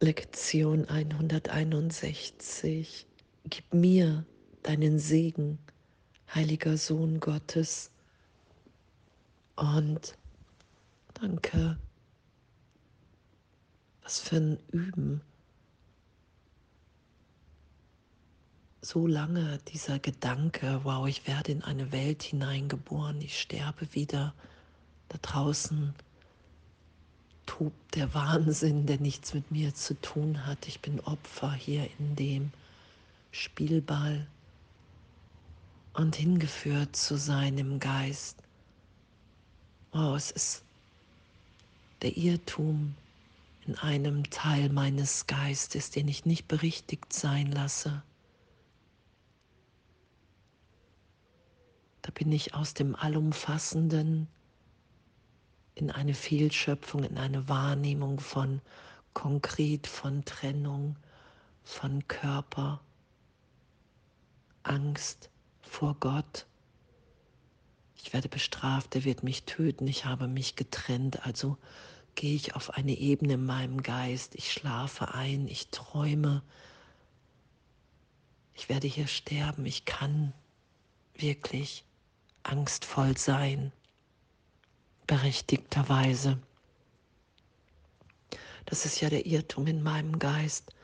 Lektion 161. Gib mir deinen Segen, heiliger Sohn Gottes. Und danke. Was für ein Üben. So lange dieser Gedanke, wow, ich werde in eine Welt hineingeboren, ich sterbe wieder da draußen tobt der Wahnsinn, der nichts mit mir zu tun hat. Ich bin Opfer hier in dem Spielball und hingeführt zu sein im Geist. Wow, es ist der Irrtum in einem Teil meines Geistes, den ich nicht berichtigt sein lasse. Da bin ich aus dem Allumfassenden in eine Fehlschöpfung, in eine Wahrnehmung von konkret, von Trennung, von Körper, Angst vor Gott. Ich werde bestraft, er wird mich töten, ich habe mich getrennt, also gehe ich auf eine Ebene in meinem Geist, ich schlafe ein, ich träume, ich werde hier sterben, ich kann wirklich angstvoll sein berechtigterweise. Das ist ja der Irrtum in meinem Geist.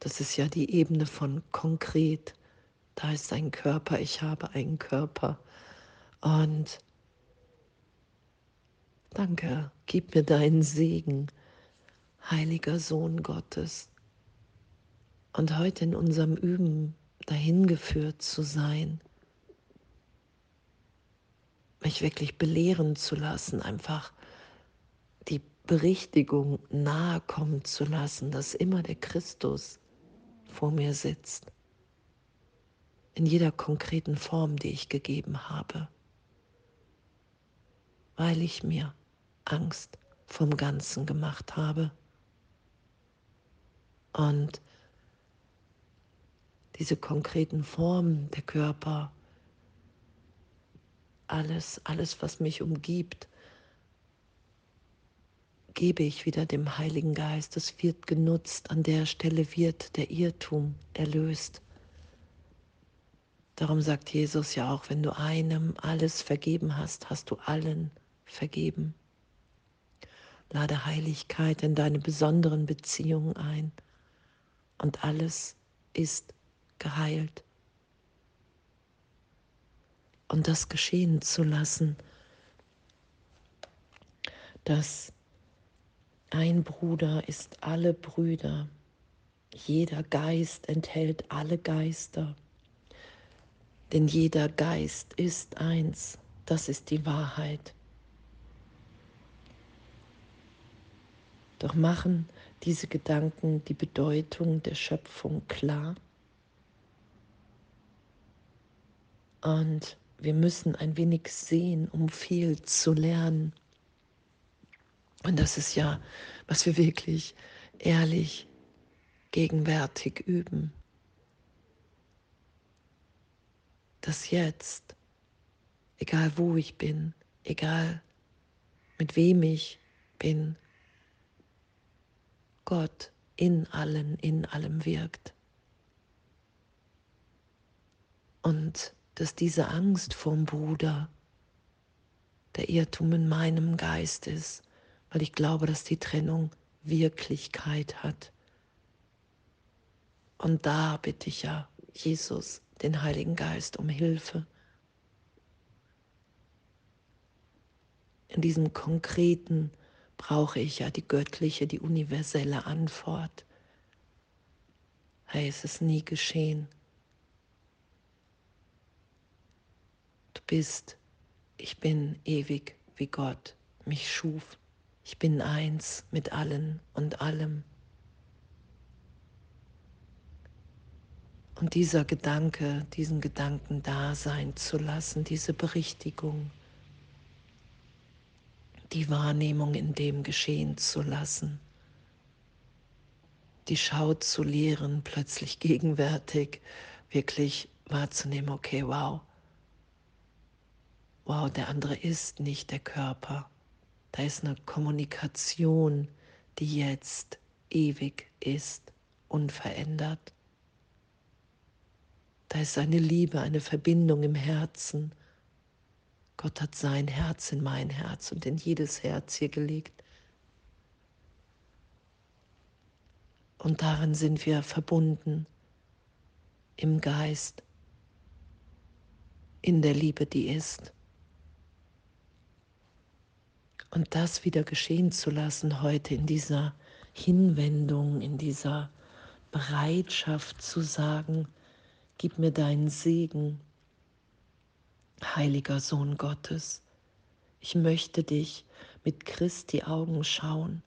Das ist ja die Ebene von konkret. Da ist ein Körper, ich habe einen Körper. Und danke, gib mir deinen Segen, heiliger Sohn Gottes. Und heute in unserem Üben dahin geführt zu sein, mich wirklich belehren zu lassen, einfach die Berichtigung nahe kommen zu lassen, dass immer der Christus vor mir sitzt, in jeder konkreten Form, die ich gegeben habe, weil ich mir Angst vom Ganzen gemacht habe. Und diese konkreten Formen der Körper, alles, alles, was mich umgibt, gebe ich wieder dem Heiligen Geist. Es wird genutzt. An der Stelle wird der Irrtum erlöst. Darum sagt Jesus ja auch, wenn du einem alles vergeben hast, hast du allen vergeben. Lade Heiligkeit in deine besonderen Beziehungen ein und alles ist geheilt und das geschehen zu lassen, dass ein Bruder ist alle Brüder, jeder Geist enthält alle Geister, denn jeder Geist ist eins, das ist die Wahrheit. Doch machen diese Gedanken die Bedeutung der Schöpfung klar? Und wir müssen ein wenig sehen, um viel zu lernen. Und das ist ja, was wir wirklich ehrlich gegenwärtig üben. Das jetzt, egal wo ich bin, egal mit wem ich bin, Gott in allen, in allem wirkt. Und dass diese Angst vorm Bruder der Irrtum in meinem Geist ist, weil ich glaube, dass die Trennung Wirklichkeit hat. Und da bitte ich ja Jesus, den Heiligen Geist, um Hilfe. In diesem Konkreten brauche ich ja die göttliche, die universelle Antwort. Hey, es ist nie geschehen. Bist. Ich bin ewig, wie Gott mich schuf. Ich bin eins mit allen und allem. Und dieser Gedanke, diesen Gedanken da sein zu lassen, diese Berichtigung, die Wahrnehmung in dem geschehen zu lassen, die Schau zu lehren, plötzlich gegenwärtig, wirklich wahrzunehmen, okay, wow, wow, der andere ist nicht der Körper. Da ist eine Kommunikation, die jetzt ewig ist, unverändert. Da ist eine Liebe, eine Verbindung im Herzen. Gott hat sein Herz in mein Herz und in jedes Herz hier gelegt. Und darin sind wir verbunden im Geist, in der Liebe, die ist. Und das wieder geschehen zu lassen heute in dieser Hinwendung, in dieser Bereitschaft zu sagen, gib mir deinen Segen, heiliger Sohn Gottes. Ich möchte dich mit Christi Augen schauen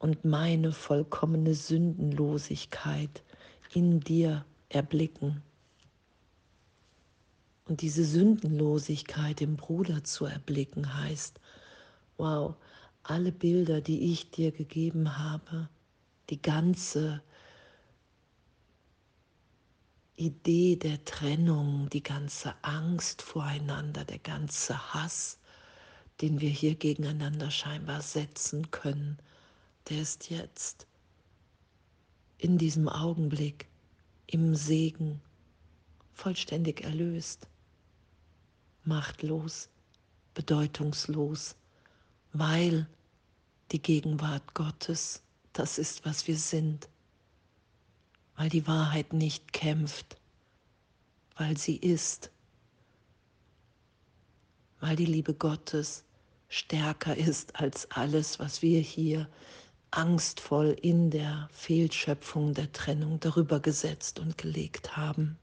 und meine vollkommene Sündenlosigkeit in dir erblicken. Und diese Sündenlosigkeit im Bruder zu erblicken heißt, wow, alle Bilder, die ich dir gegeben habe, die ganze Idee der Trennung, die ganze Angst voreinander, der ganze Hass, den wir hier gegeneinander scheinbar setzen können, der ist jetzt in diesem Augenblick im Segen vollständig erlöst, machtlos, bedeutungslos weil die Gegenwart Gottes das ist, was wir sind, weil die Wahrheit nicht kämpft, weil sie ist, weil die Liebe Gottes stärker ist als alles, was wir hier angstvoll in der Fehlschöpfung der Trennung darüber gesetzt und gelegt haben.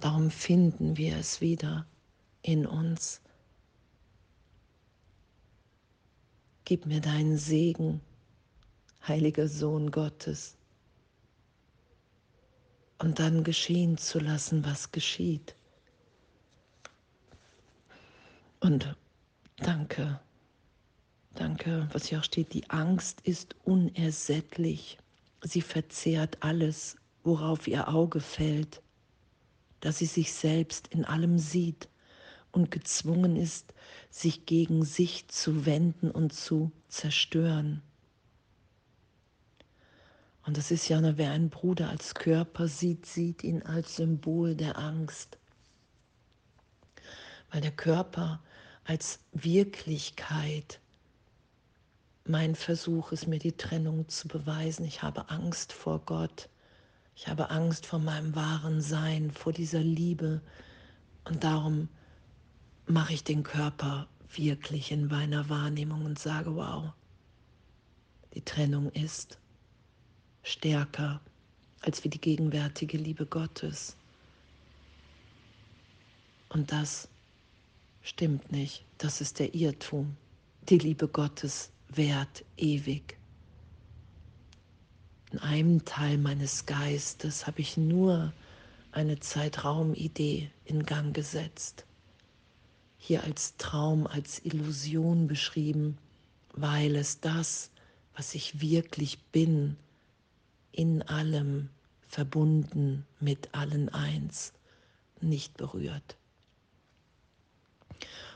Darum finden wir es wieder in uns Gib mir deinen Segen, heiliger Sohn Gottes, und dann geschehen zu lassen, was geschieht. Und danke, danke, was hier auch steht, die Angst ist unersättlich. Sie verzehrt alles, worauf ihr Auge fällt, dass sie sich selbst in allem sieht und gezwungen ist, sich gegen sich zu wenden und zu zerstören. Und das ist ja, wer einen Bruder als Körper sieht, sieht ihn als Symbol der Angst. Weil der Körper als Wirklichkeit mein Versuch ist, mir die Trennung zu beweisen. Ich habe Angst vor Gott. Ich habe Angst vor meinem wahren Sein, vor dieser Liebe. Und darum mache ich den Körper wirklich in meiner Wahrnehmung und sage, wow, die Trennung ist stärker als wie die gegenwärtige Liebe Gottes. Und das stimmt nicht. Das ist der Irrtum. Die Liebe Gottes währt ewig. In einem Teil meines Geistes habe ich nur eine Zeitraumidee in Gang gesetzt hier als Traum, als Illusion beschrieben, weil es das, was ich wirklich bin, in allem verbunden mit allen eins, nicht berührt.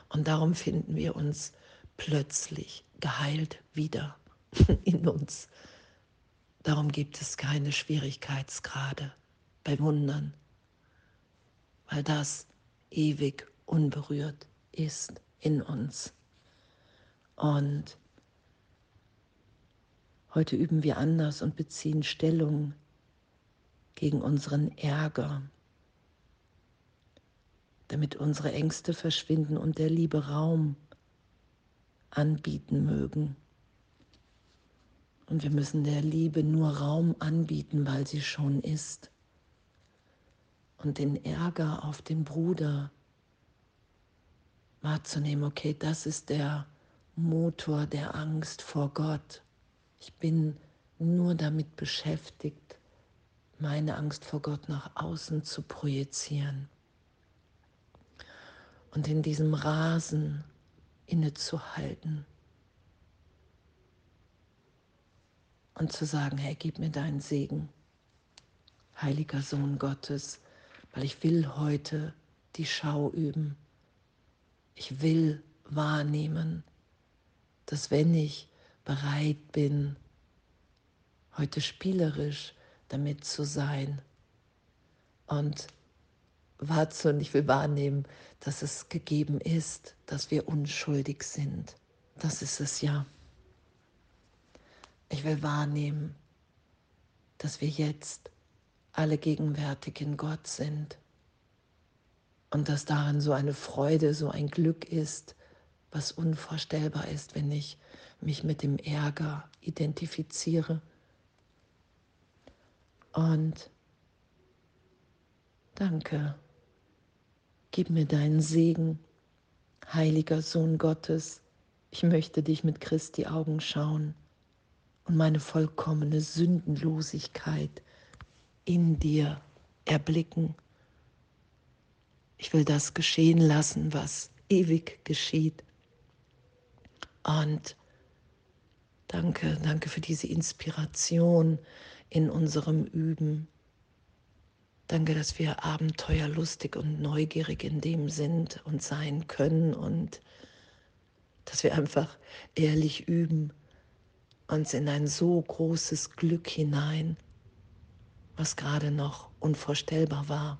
Und darum finden wir uns plötzlich geheilt wieder in uns. Darum gibt es keine Schwierigkeitsgrade bei Wundern, weil das ewig unberührt ist in uns. Und heute üben wir anders und beziehen Stellung gegen unseren Ärger, damit unsere Ängste verschwinden und der Liebe Raum anbieten mögen. Und wir müssen der Liebe nur Raum anbieten, weil sie schon ist. Und den Ärger auf den Bruder wahrzunehmen, okay, das ist der Motor der Angst vor Gott. Ich bin nur damit beschäftigt, meine Angst vor Gott nach außen zu projizieren. Und in diesem Rasen innezuhalten und zu sagen, hey, gib mir deinen Segen, heiliger Sohn Gottes, weil ich will heute die Schau üben ich will wahrnehmen, dass wenn ich bereit bin, heute spielerisch damit zu sein und wahrzunehmen, ich will wahrnehmen, dass es gegeben ist, dass wir unschuldig sind. Das ist es ja. Ich will wahrnehmen, dass wir jetzt alle gegenwärtig in Gott sind und dass darin so eine Freude, so ein Glück ist, was unvorstellbar ist, wenn ich mich mit dem Ärger identifiziere. Und danke, gib mir deinen Segen, heiliger Sohn Gottes. Ich möchte dich mit Christi Augen schauen und meine vollkommene Sündenlosigkeit in dir erblicken. Ich will das geschehen lassen, was ewig geschieht. Und danke, danke für diese Inspiration in unserem Üben. Danke, dass wir abenteuerlustig und neugierig in dem sind und sein können und dass wir einfach ehrlich üben, uns in ein so großes Glück hinein, was gerade noch unvorstellbar war.